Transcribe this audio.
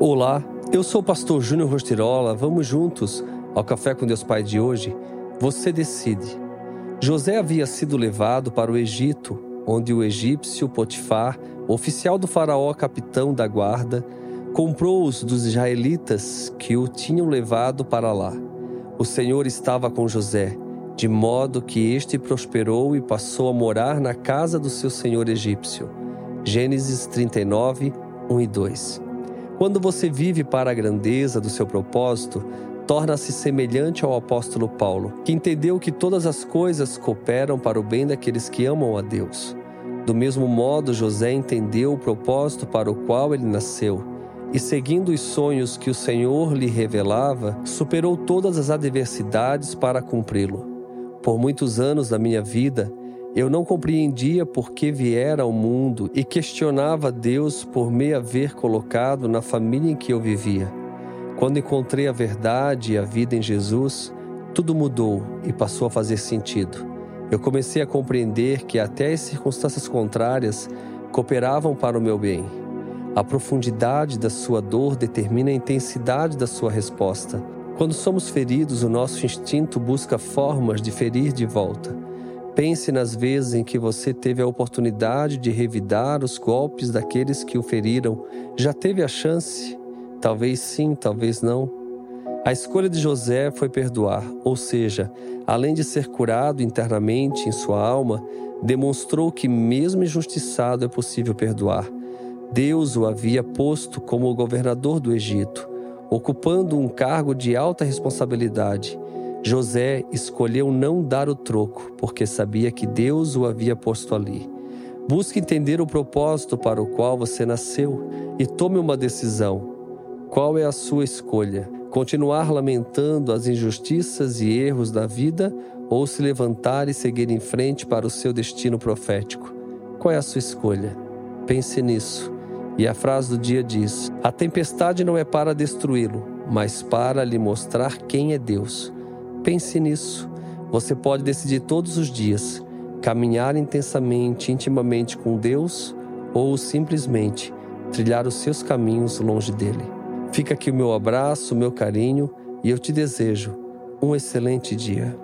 Olá, eu sou o pastor Júnior Rostirola. Vamos juntos ao Café com Deus Pai de hoje. Você decide. José havia sido levado para o Egito, onde o egípcio Potifar, oficial do faraó, capitão da guarda, comprou-os dos israelitas que o tinham levado para lá. O Senhor estava com José, de modo que este prosperou e passou a morar na casa do seu senhor egípcio. Gênesis 39, 1 e 2. Quando você vive para a grandeza do seu propósito, torna-se semelhante ao apóstolo Paulo, que entendeu que todas as coisas cooperam para o bem daqueles que amam a Deus. Do mesmo modo, José entendeu o propósito para o qual ele nasceu e, seguindo os sonhos que o Senhor lhe revelava, superou todas as adversidades para cumpri-lo. Por muitos anos da minha vida, eu não compreendia por que viera ao mundo e questionava Deus por me haver colocado na família em que eu vivia. Quando encontrei a verdade e a vida em Jesus, tudo mudou e passou a fazer sentido. Eu comecei a compreender que até as circunstâncias contrárias cooperavam para o meu bem. A profundidade da sua dor determina a intensidade da sua resposta. Quando somos feridos, o nosso instinto busca formas de ferir de volta. Pense nas vezes em que você teve a oportunidade de revidar os golpes daqueles que o feriram. Já teve a chance? Talvez sim, talvez não. A escolha de José foi perdoar, ou seja, além de ser curado internamente em sua alma, demonstrou que, mesmo injustiçado, é possível perdoar. Deus o havia posto como governador do Egito, ocupando um cargo de alta responsabilidade. José escolheu não dar o troco, porque sabia que Deus o havia posto ali. Busque entender o propósito para o qual você nasceu e tome uma decisão. Qual é a sua escolha? Continuar lamentando as injustiças e erros da vida ou se levantar e seguir em frente para o seu destino profético? Qual é a sua escolha? Pense nisso. E a frase do dia diz: A tempestade não é para destruí-lo, mas para lhe mostrar quem é Deus. Pense nisso. Você pode decidir todos os dias caminhar intensamente, intimamente com Deus ou simplesmente trilhar os seus caminhos longe dele. Fica aqui o meu abraço, o meu carinho e eu te desejo um excelente dia.